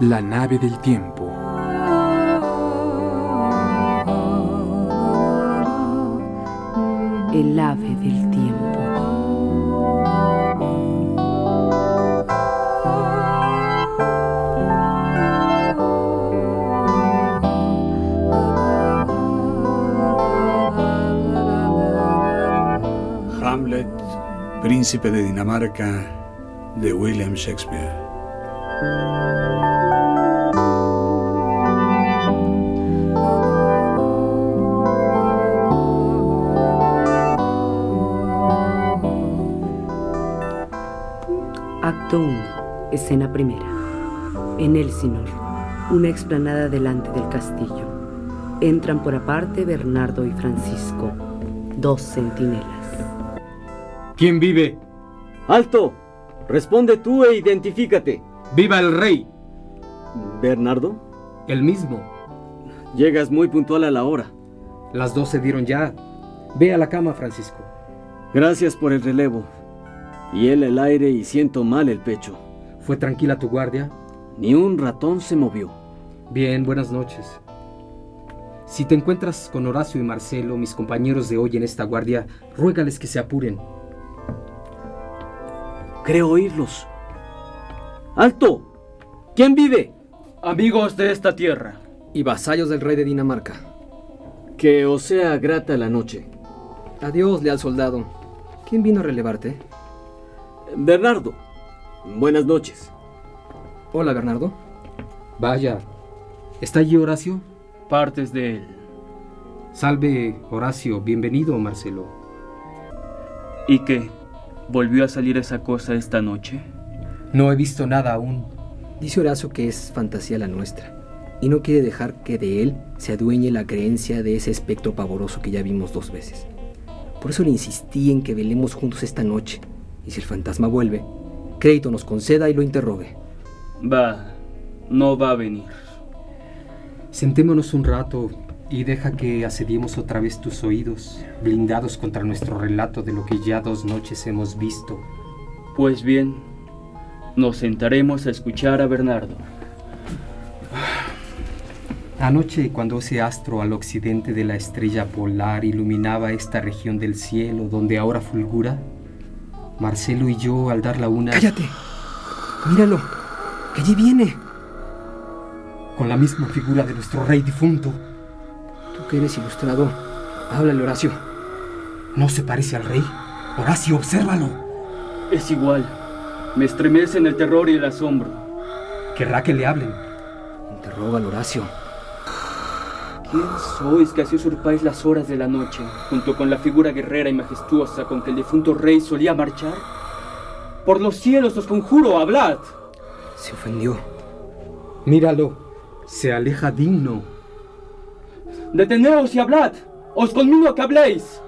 La nave del tiempo. El ave del tiempo. Hamlet, príncipe de Dinamarca, de William Shakespeare. Acto 1. Escena primera. En Elsinor, una explanada delante del castillo. Entran por aparte Bernardo y Francisco, dos centinelas. ¿Quién vive? ¡Alto! Responde tú e identifícate. ¡Viva el rey! ¿Bernardo? El mismo. Llegas muy puntual a la hora. Las dos se dieron ya. Ve a la cama, Francisco. Gracias por el relevo. Y él el aire y siento mal el pecho. ¿Fue tranquila tu guardia? Ni un ratón se movió. Bien, buenas noches. Si te encuentras con Horacio y Marcelo, mis compañeros de hoy en esta guardia, ruégales que se apuren. Creo oírlos. ¡Alto! ¿Quién vive? Amigos de esta tierra. Y vasallos del rey de Dinamarca. Que os sea grata la noche. Adiós, leal soldado. ¿Quién vino a relevarte? Bernardo. Buenas noches. Hola, Bernardo. Vaya. ¿Está allí Horacio? Partes de él. Salve, Horacio. Bienvenido, Marcelo. ¿Y qué? ¿Volvió a salir esa cosa esta noche? No he visto nada aún. Dice Horacio que es fantasía la nuestra. Y no quiere dejar que de él se adueñe la creencia de ese espectro pavoroso que ya vimos dos veces. Por eso le insistí en que velemos juntos esta noche. Y si el fantasma vuelve, crédito nos conceda y lo interrogue. Va, no va a venir. Sentémonos un rato y deja que asediemos otra vez tus oídos, blindados contra nuestro relato de lo que ya dos noches hemos visto. Pues bien, nos sentaremos a escuchar a Bernardo. Anoche, cuando ese astro al occidente de la estrella polar iluminaba esta región del cielo donde ahora fulgura, Marcelo y yo, al dar la una... ¡Cállate! Míralo, que allí viene. Con la misma figura de nuestro rey difunto. Tú que eres ilustrado, háblale, Horacio. ¿No se parece al rey? Horacio, obsérvalo. Es igual. Me estremece en el terror y el asombro. Querrá que le hablen. Interrógalo, Horacio. ¿Quién sois que así usurpáis las horas de la noche, junto con la figura guerrera y majestuosa con que el difunto rey solía marchar? Por los cielos os conjuro, hablad. Se ofendió. Míralo, se aleja digno. Deteneos y hablad. Os conmino a que habléis.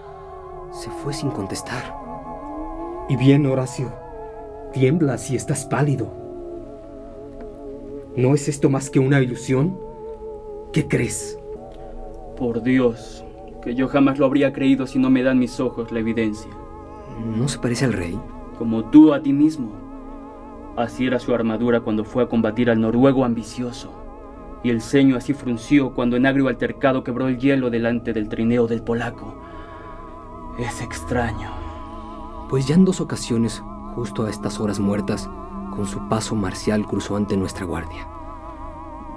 Se fue sin contestar. Y bien, Horacio, tiemblas y estás pálido. ¿No es esto más que una ilusión? ¿Qué crees? Por Dios, que yo jamás lo habría creído si no me dan mis ojos la evidencia. ¿No se parece al rey? Como tú a ti mismo. Así era su armadura cuando fue a combatir al noruego ambicioso. Y el ceño así frunció cuando en agrio altercado quebró el hielo delante del trineo del polaco. Es extraño. Pues ya en dos ocasiones, justo a estas horas muertas, con su paso marcial cruzó ante nuestra guardia.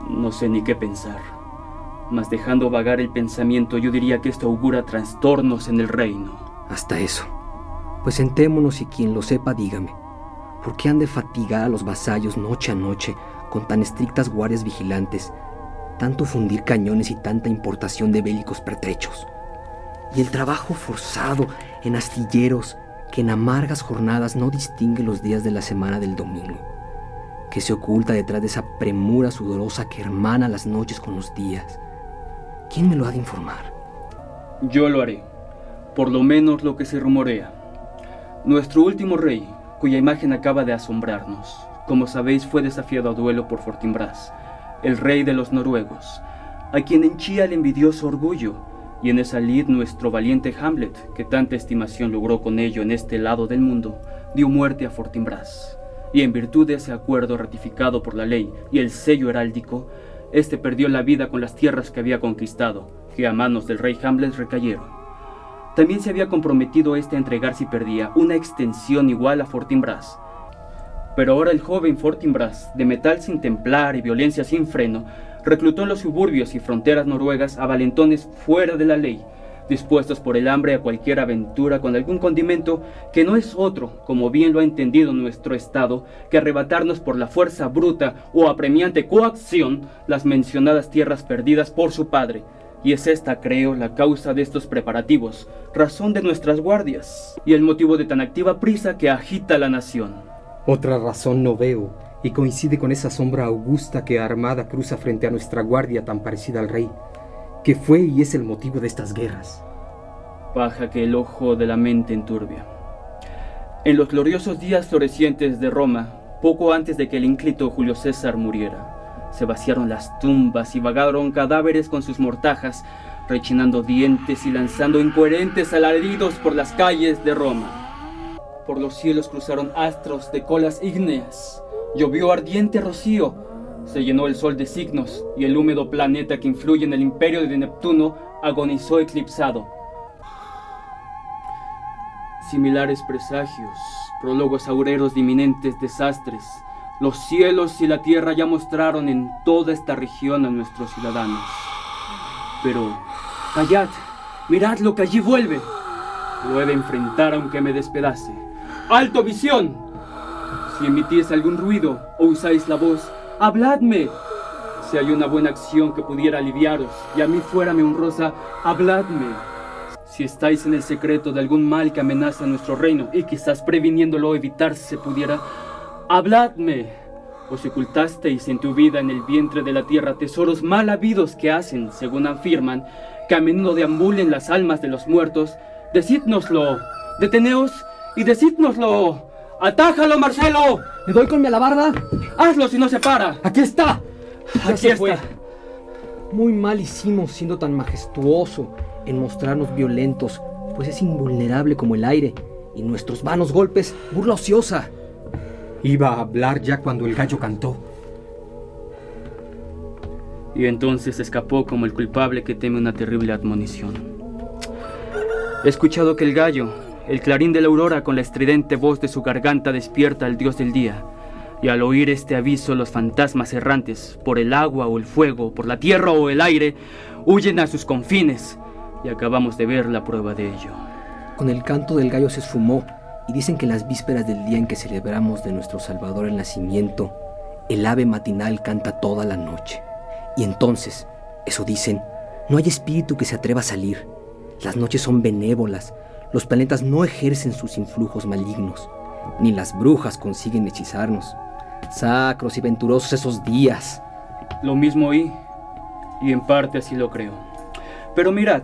No sé ni qué pensar. Mas dejando vagar el pensamiento, yo diría que esto augura trastornos en el reino. Hasta eso. Pues sentémonos y quien lo sepa, dígame. ¿Por qué han de fatigar a los vasallos noche a noche con tan estrictas guardias vigilantes, tanto fundir cañones y tanta importación de bélicos pertrechos? Y el trabajo forzado en astilleros, que en amargas jornadas no distingue los días de la semana del domingo, que se oculta detrás de esa premura sudorosa que hermana las noches con los días. ¿Quién me lo ha de informar? Yo lo haré, por lo menos lo que se rumorea. Nuestro último rey, cuya imagen acaba de asombrarnos, como sabéis fue desafiado a duelo por Fortinbras, el rey de los noruegos, a quien henchía el envidioso orgullo, y en esa lid nuestro valiente Hamlet, que tanta estimación logró con ello en este lado del mundo, dio muerte a Fortinbras. Y en virtud de ese acuerdo ratificado por la ley y el sello heráldico, este perdió la vida con las tierras que había conquistado, que a manos del rey Hamlet recayeron. También se había comprometido este a entregar si perdía una extensión igual a Fortinbras. Pero ahora el joven Fortinbras, de metal sin templar y violencia sin freno, reclutó en los suburbios y fronteras noruegas a valentones fuera de la ley, dispuestos por el hambre a cualquier aventura con algún condimento que no es otro, como bien lo ha entendido nuestro Estado, que arrebatarnos por la fuerza bruta o apremiante coacción las mencionadas tierras perdidas por su padre. Y es esta, creo, la causa de estos preparativos, razón de nuestras guardias, y el motivo de tan activa prisa que agita la nación. Otra razón no veo, y coincide con esa sombra augusta que armada cruza frente a nuestra guardia tan parecida al rey, que fue y es el motivo de estas guerras. Baja que el ojo de la mente enturbia. En los gloriosos días florecientes de Roma, poco antes de que el ínclito Julio César muriera, se vaciaron las tumbas y vagaron cadáveres con sus mortajas, rechinando dientes y lanzando incoherentes alaridos por las calles de Roma. Por los cielos cruzaron astros de colas ígneas. Llovió ardiente rocío. Se llenó el sol de signos y el húmedo planeta que influye en el imperio de Neptuno agonizó eclipsado. Similares presagios, prólogos aureros de inminentes desastres, los cielos y la tierra ya mostraron en toda esta región a nuestros ciudadanos. Pero, callad, mirad lo que allí vuelve. Lo he de enfrentar aunque me despedace. ¡Alto visión! Si emitís algún ruido o usáis la voz, habladme. Si hay una buena acción que pudiera aliviaros y a mí fuérame honrosa, habladme. Si estáis en el secreto de algún mal que amenaza nuestro reino y quizás previniéndolo evitar si se pudiera, habladme. O si ocultasteis en tu vida en el vientre de la tierra tesoros mal habidos que hacen, según afirman, que a menudo deambulen las almas de los muertos, decídnoslo. Deteneos y decídnoslo. ¡Atájalo, Marcelo! ¿Le doy con mi alabarda? ¡Hazlo si no se para! ¡Aquí está! Ya Aquí está. fue. Muy mal hicimos siendo tan majestuoso en mostrarnos violentos, pues es invulnerable como el aire, y nuestros vanos golpes burla ociosa. Iba a hablar ya cuando el gallo cantó. Y entonces escapó como el culpable que teme una terrible admonición. He escuchado que el gallo, el clarín de la aurora con la estridente voz de su garganta despierta al dios del día. Y al oír este aviso los fantasmas errantes, por el agua o el fuego, por la tierra o el aire, huyen a sus confines. Y acabamos de ver la prueba de ello. Con el canto del gallo se esfumó, y dicen que las vísperas del día en que celebramos de nuestro Salvador el nacimiento, el ave matinal canta toda la noche. Y entonces, eso dicen, no hay espíritu que se atreva a salir. Las noches son benévolas, los planetas no ejercen sus influjos malignos, ni las brujas consiguen hechizarnos. Sacros y venturosos esos días. Lo mismo oí, y en parte así lo creo. Pero mirad,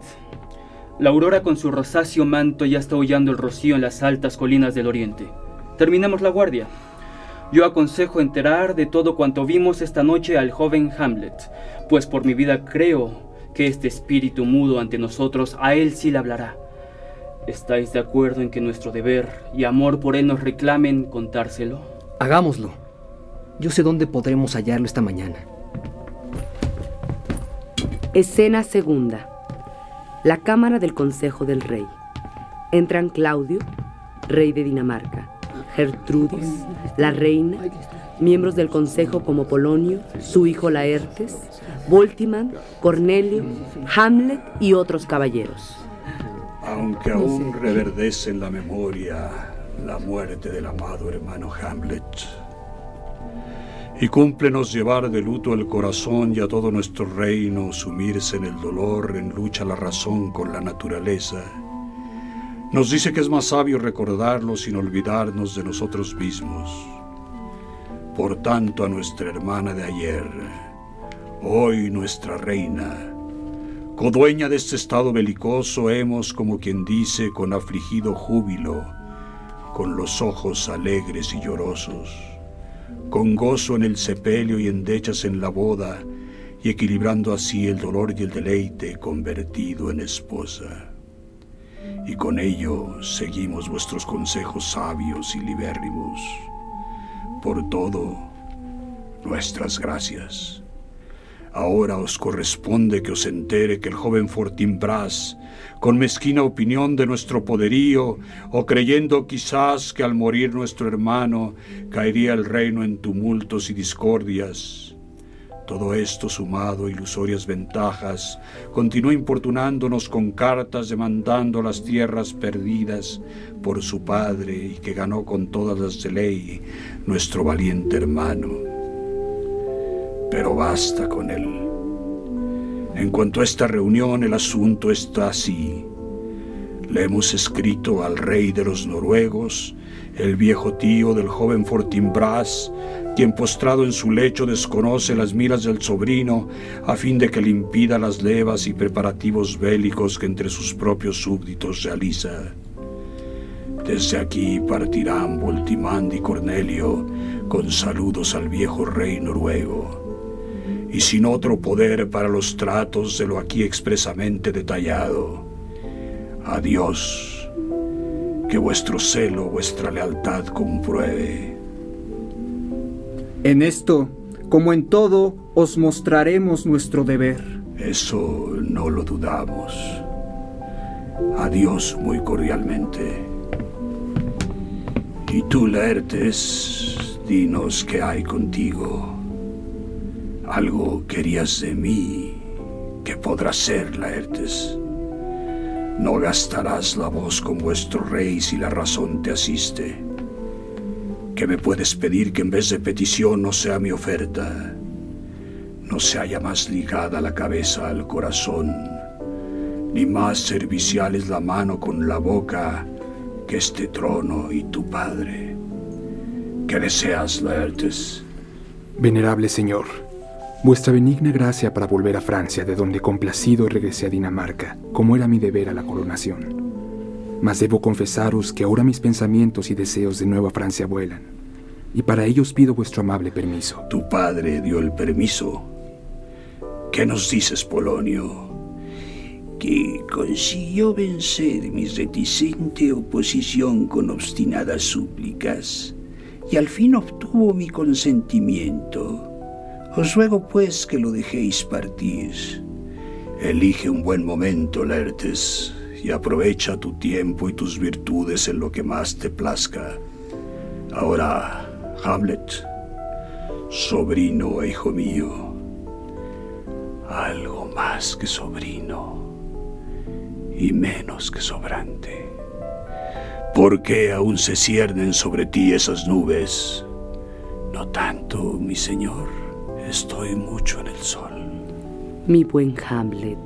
la aurora con su rosáceo manto ya está hollando el rocío en las altas colinas del oriente. Terminemos la guardia. Yo aconsejo enterar de todo cuanto vimos esta noche al joven Hamlet, pues por mi vida creo que este espíritu mudo ante nosotros a él sí le hablará. ¿Estáis de acuerdo en que nuestro deber y amor por él nos reclamen contárselo? Hagámoslo. Yo sé dónde podremos hallarlo esta mañana. Escena segunda. La cámara del Consejo del Rey. Entran Claudio, rey de Dinamarca, Gertrudis, la reina, miembros del Consejo como Polonio, su hijo Laertes, Voltiman, Cornelio, Hamlet y otros caballeros. Aunque aún reverdece en la memoria la muerte del amado hermano Hamlet. Y cúmplenos llevar de luto el corazón y a todo nuestro reino sumirse en el dolor, en lucha la razón con la naturaleza. Nos dice que es más sabio recordarlo sin olvidarnos de nosotros mismos. Por tanto, a nuestra hermana de ayer, hoy nuestra reina, codueña de este estado belicoso, hemos, como quien dice, con afligido júbilo, con los ojos alegres y llorosos, con gozo en el sepelio y endechas en la boda, y equilibrando así el dolor y el deleite convertido en esposa y con ello seguimos vuestros consejos sabios y libérrimos. Por todo, nuestras gracias. Ahora os corresponde que os entere que el joven Fortinbras, con mezquina opinión de nuestro poderío, o creyendo quizás que al morir nuestro hermano caería el reino en tumultos y discordias, todo esto sumado a ilusorias ventajas, continuó importunándonos con cartas demandando las tierras perdidas por su padre y que ganó con todas las de ley nuestro valiente hermano. Pero basta con él. En cuanto a esta reunión, el asunto está así. Le hemos escrito al rey de los noruegos, el viejo tío del joven Fortinbras, quien postrado en su lecho desconoce las miras del sobrino a fin de que le impida las levas y preparativos bélicos que entre sus propios súbditos realiza. Desde aquí partirán Voltimand y Cornelio con saludos al viejo rey noruego, y sin otro poder para los tratos de lo aquí expresamente detallado. Adiós, que vuestro celo, vuestra lealtad compruebe. En esto, como en todo, os mostraremos nuestro deber. Eso no lo dudamos. Adiós muy cordialmente. Y tú, Laertes, dinos qué hay contigo. Algo querías de mí. ¿Qué podrá ser, Laertes? No gastarás la voz con vuestro rey si la razón te asiste. ¿Qué me puedes pedir que en vez de petición no sea mi oferta? No se haya más ligada la cabeza al corazón, ni más servicial es la mano con la boca que este trono y tu padre. ¿Qué deseas, Laertes? Venerable señor, vuestra benigna gracia para volver a Francia, de donde complacido regresé a Dinamarca, como era mi deber a la coronación. Mas debo confesaros que ahora mis pensamientos y deseos de Nueva Francia vuelan, y para ellos pido vuestro amable permiso. Tu padre dio el permiso. ¿Qué nos dices, Polonio? Que consiguió vencer mi reticente oposición con obstinadas súplicas, y al fin obtuvo mi consentimiento. Os ruego pues que lo dejéis partir. Elige un buen momento, Lertes y aprovecha tu tiempo y tus virtudes en lo que más te plazca. Ahora, Hamlet, sobrino e hijo mío, algo más que sobrino y menos que sobrante. ¿Por qué aún se ciernen sobre ti esas nubes? No tanto, mi señor, estoy mucho en el sol. Mi buen Hamlet,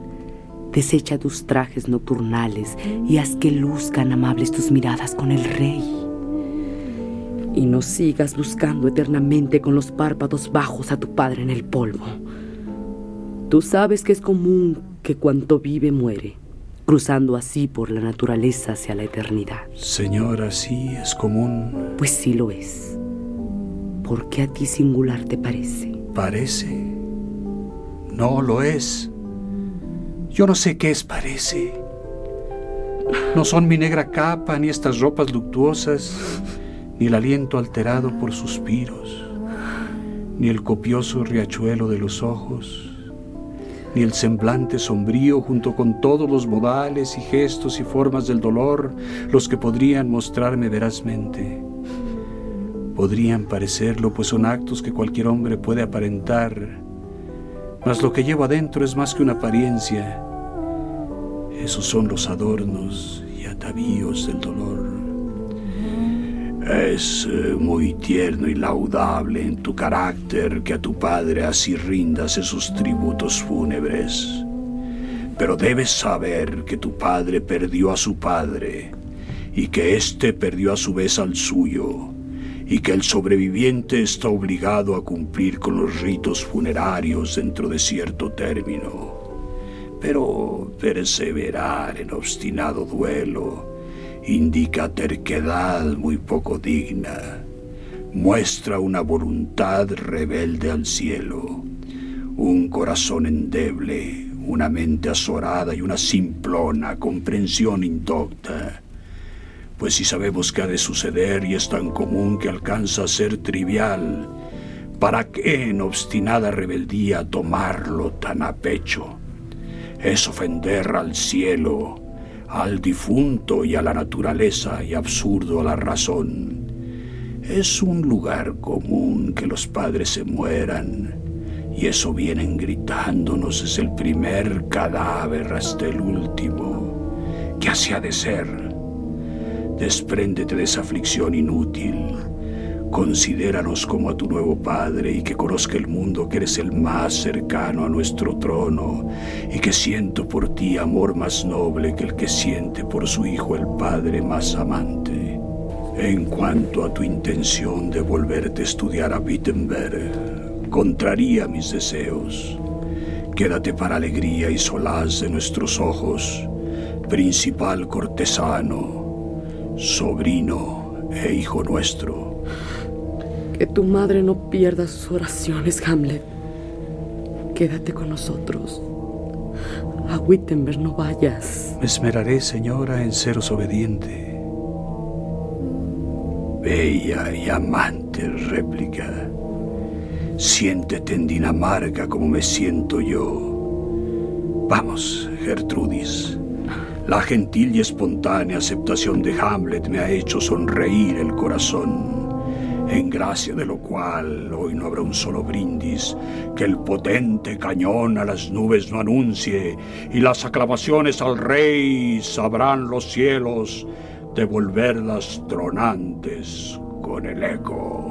Desecha tus trajes nocturnales y haz que luzcan amables tus miradas con el rey. Y no sigas buscando eternamente con los párpados bajos a tu padre en el polvo. Tú sabes que es común que cuanto vive muere, cruzando así por la naturaleza hacia la eternidad. Señora, sí es común. Pues sí lo es. ¿Por qué a ti singular te parece? Parece. No lo es. Yo no sé qué es parece. No son mi negra capa, ni estas ropas luctuosas, ni el aliento alterado por suspiros, ni el copioso riachuelo de los ojos, ni el semblante sombrío junto con todos los modales y gestos y formas del dolor, los que podrían mostrarme verazmente. Podrían parecerlo, pues son actos que cualquier hombre puede aparentar, mas lo que llevo adentro es más que una apariencia. Esos son los adornos y atavíos del dolor. Es eh, muy tierno y laudable en tu carácter que a tu padre así rindas esos tributos fúnebres. Pero debes saber que tu padre perdió a su padre y que éste perdió a su vez al suyo, y que el sobreviviente está obligado a cumplir con los ritos funerarios dentro de cierto término. Pero perseverar en obstinado duelo indica terquedad muy poco digna, muestra una voluntad rebelde al cielo, un corazón endeble, una mente azorada y una simplona comprensión indocta pues si sabemos que ha de suceder y es tan común que alcanza a ser trivial, ¿para qué en obstinada rebeldía tomarlo tan a pecho? Es ofender al cielo, al difunto y a la naturaleza y absurdo a la razón. Es un lugar común que los padres se mueran y eso vienen gritándonos es el primer cadáver hasta el último. ¿Qué así ha de ser? Despréndete de esa aflicción inútil. Considéranos como a tu nuevo Padre y que conozca el mundo que eres el más cercano a nuestro trono y que siento por ti amor más noble que el que siente por su Hijo el Padre más amante. En cuanto a tu intención de volverte a estudiar a Wittenberg, contraría mis deseos. Quédate para alegría y solaz de nuestros ojos, principal cortesano sobrino e hijo nuestro. Que tu madre no pierda sus oraciones, Hamlet. Quédate con nosotros. A Wittenberg no vayas. Me esmeraré, señora, en seros obediente. Bella y amante réplica. Siéntete en Dinamarca como me siento yo. Vamos, Gertrudis. La gentil y espontánea aceptación de Hamlet me ha hecho sonreír el corazón, en gracia de lo cual hoy no habrá un solo brindis que el potente cañón a las nubes no anuncie, y las aclamaciones al rey sabrán los cielos devolverlas tronantes con el eco.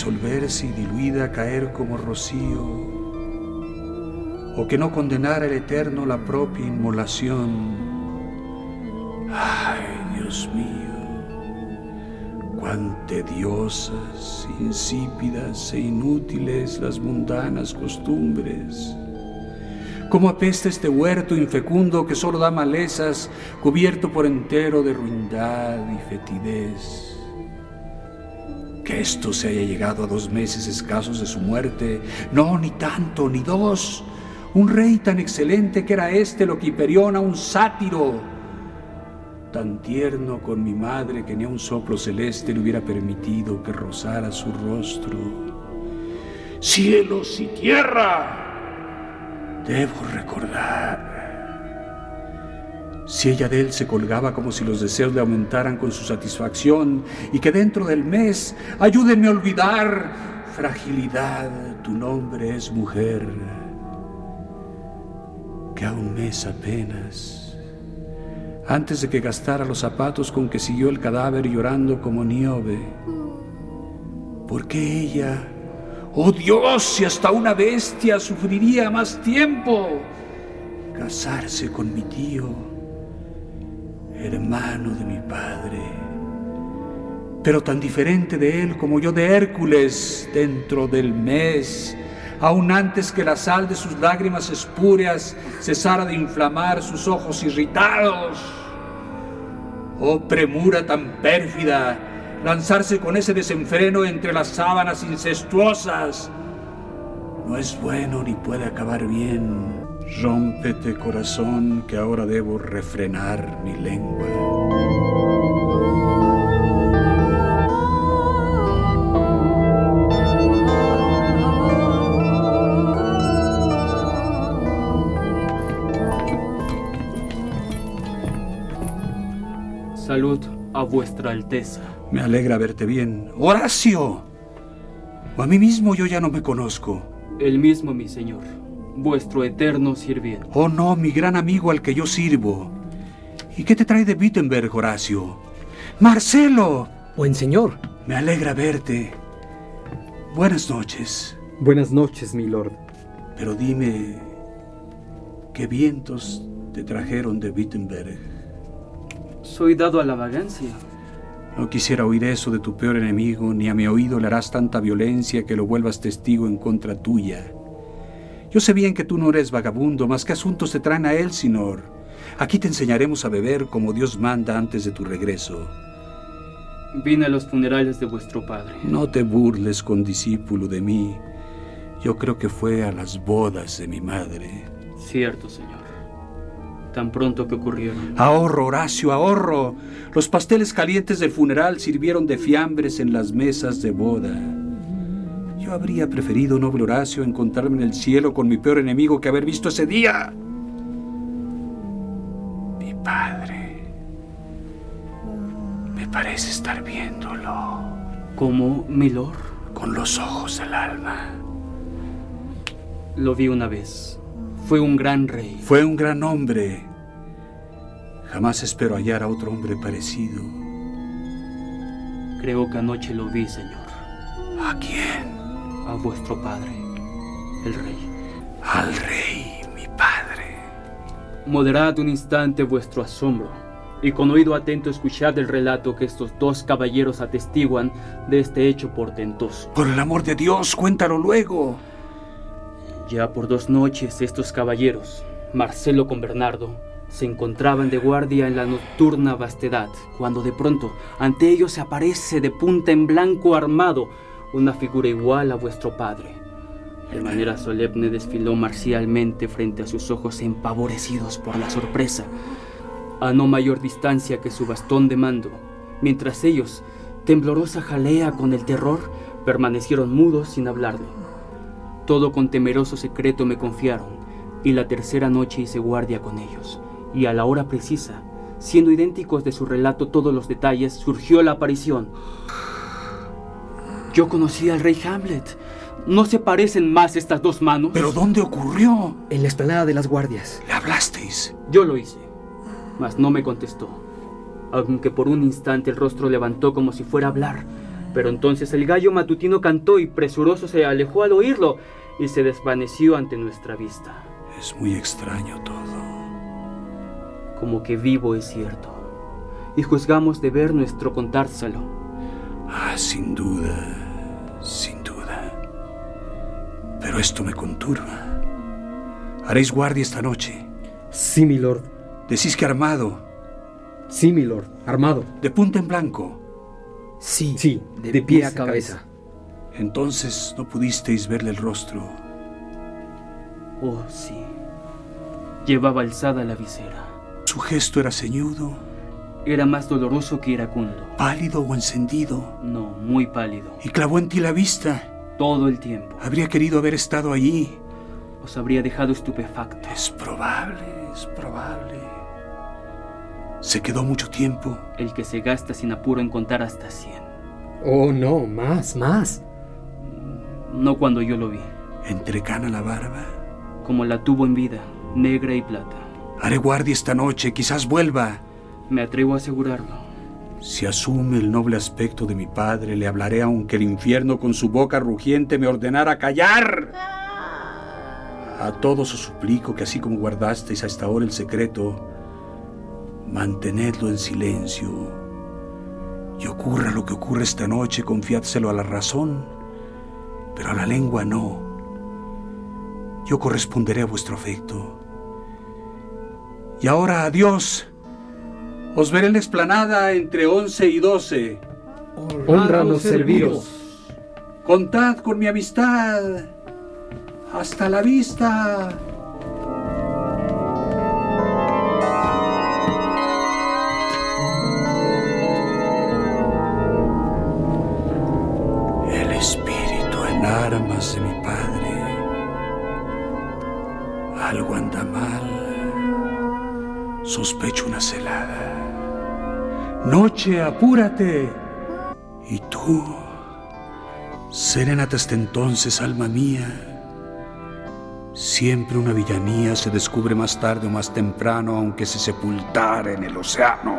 Disolverse y diluida caer como rocío, o que no condenara el Eterno la propia inmolación. Ay, Dios mío, cuán tediosas, insípidas e inútiles las mundanas costumbres. Cómo apesta este huerto infecundo que solo da malezas, cubierto por entero de ruindad y fetidez que esto se haya llegado a dos meses escasos de su muerte. No, ni tanto, ni dos. Un rey tan excelente que era este lo que Hiperión a un sátiro. Tan tierno con mi madre que ni a un soplo celeste le hubiera permitido que rozara su rostro. Cielos y tierra. Debo recordar si ella de él se colgaba como si los deseos le aumentaran con su satisfacción y que dentro del mes, ayúdenme a olvidar, fragilidad, tu nombre es mujer, que a un mes apenas, antes de que gastara los zapatos con que siguió el cadáver llorando como Niobe, ¿por qué ella, oh Dios, si hasta una bestia sufriría más tiempo, casarse con mi tío? Hermano de mi padre, pero tan diferente de él como yo de Hércules dentro del mes, aún antes que la sal de sus lágrimas espúreas cesara de inflamar sus ojos irritados. Oh premura tan pérfida, lanzarse con ese desenfreno entre las sábanas incestuosas, no es bueno ni puede acabar bien. Rómpete corazón que ahora debo refrenar mi lengua. Salud a vuestra Alteza. Me alegra verte bien. Horacio. O a mí mismo yo ya no me conozco. El mismo, mi señor. Vuestro eterno sirviente. Oh no, mi gran amigo al que yo sirvo. ¿Y qué te trae de Wittenberg, Horacio? Marcelo. Buen señor. Me alegra verte. Buenas noches. Buenas noches, mi lord. Pero dime, ¿qué vientos te trajeron de Wittenberg? Soy dado a la vagancia. No quisiera oír eso de tu peor enemigo, ni a mi oído le harás tanta violencia que lo vuelvas testigo en contra tuya. Yo sé bien que tú no eres vagabundo, más que asuntos te traen a él, señor. Aquí te enseñaremos a beber como Dios manda antes de tu regreso. Vine a los funerales de vuestro padre. No te burles, condiscípulo, de mí. Yo creo que fue a las bodas de mi madre. Cierto, señor. Tan pronto que ocurrieron. Ahorro, Horacio, ahorro. Los pasteles calientes del funeral sirvieron de fiambres en las mesas de boda. Yo habría preferido, noble Horacio, encontrarme en el cielo con mi peor enemigo que haber visto ese día. Mi padre. Me parece estar viéndolo. ¿Cómo, milord? Con los ojos del alma. Lo vi una vez. Fue un gran rey. Fue un gran hombre. Jamás espero hallar a otro hombre parecido. Creo que anoche lo vi, señor. ¿A quién? A vuestro padre, el rey. Al rey, mi padre. Moderad un instante vuestro asombro y con oído atento escuchad el relato que estos dos caballeros atestiguan de este hecho portentoso. Por el amor de Dios, cuéntalo luego. Ya por dos noches estos caballeros, Marcelo con Bernardo, se encontraban de guardia en la nocturna vastedad, cuando de pronto ante ellos se aparece de punta en blanco armado una figura igual a vuestro padre. De manera solemne desfiló marcialmente frente a sus ojos empavorecidos por la sorpresa, a no mayor distancia que su bastón de mando, mientras ellos, temblorosa jalea con el terror, permanecieron mudos sin hablarle. Todo con temeroso secreto me confiaron, y la tercera noche hice guardia con ellos, y a la hora precisa, siendo idénticos de su relato todos los detalles, surgió la aparición. Yo conocí al rey Hamlet. ¿No se parecen más estas dos manos? ¿Pero dónde ocurrió? En la explanada de las guardias. ¿Le hablasteis? Yo lo hice, mas no me contestó, aunque por un instante el rostro levantó como si fuera a hablar. Pero entonces el gallo matutino cantó y presuroso se alejó al oírlo y se desvaneció ante nuestra vista. Es muy extraño todo. Como que vivo es cierto. Y juzgamos de ver nuestro contárselo. Ah, sin duda, sin duda. Pero esto me conturba. ¿Haréis guardia esta noche? Sí, mi lord. Decís que armado. Sí, mi lord. Armado. De punta en blanco. Sí, Sí, de, de pie a a cabeza. Entonces no pudisteis verle el rostro. Oh, sí. Llevaba alzada la visera. Su gesto era ceñudo, Era más doloroso que iracundo. pálido o encendido, No, muy pálido. y clavó en ti la vista. Todo el tiempo. Habría querido haber estado allí. Os habría dejado estupefacto. Es probable, es probable. Se quedó mucho tiempo. El que se gasta sin apuro en contar hasta 100. Oh, no, más, más. No cuando yo lo vi. Entrecana la barba. Como la tuvo en vida, negra y plata. Haré guardia esta noche, quizás vuelva. Me atrevo a asegurarlo. Si asume el noble aspecto de mi padre, le hablaré aunque el infierno con su boca rugiente me ordenara callar. A todos os suplico que así como guardasteis hasta ahora el secreto, mantenedlo en silencio. Y ocurra lo que ocurra esta noche, confiádselo a la razón, pero a la lengua no. Yo corresponderé a vuestro afecto. Y ahora adiós. Os veré en la explanada entre 11 y 12. Honranos serviros. Contad con mi amistad. Hasta la vista. El espíritu en armas de mi padre. Algo anda mal. Sospecho una celada. Noche, apúrate. Y tú, serénate hasta entonces, alma mía. Siempre una villanía se descubre más tarde o más temprano, aunque se sepultara en el océano.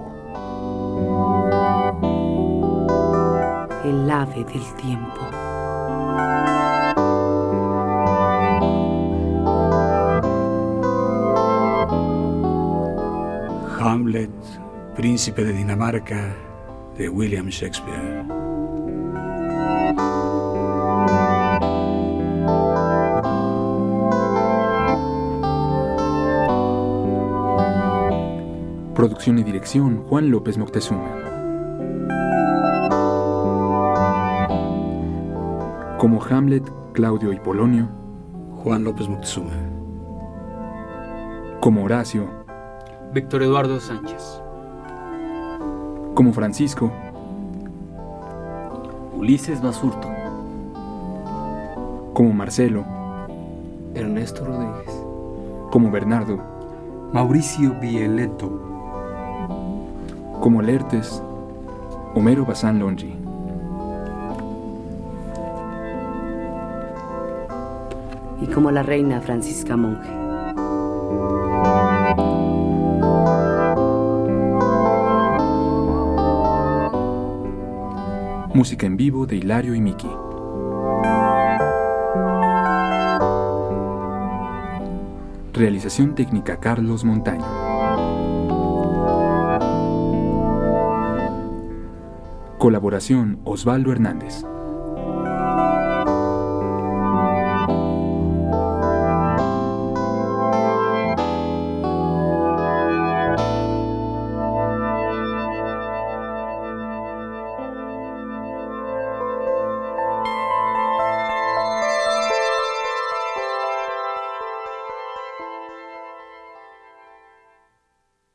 El ave del tiempo. Hamlet, príncipe de Dinamarca, de William Shakespeare. Producción y dirección Juan López Moctezuma. Como Hamlet, Claudio y Polonio. Juan López Moctezuma. Como Horacio. Víctor Eduardo Sánchez. Como Francisco. Ulises Basurto. Como Marcelo. Ernesto Rodríguez. Como Bernardo. Mauricio Bieleto. Como Lertes. Homero Bazán Longi. Y como la reina Francisca Monge. Música en vivo de Hilario y Miki. Realización técnica Carlos Montaño. Colaboración Osvaldo Hernández.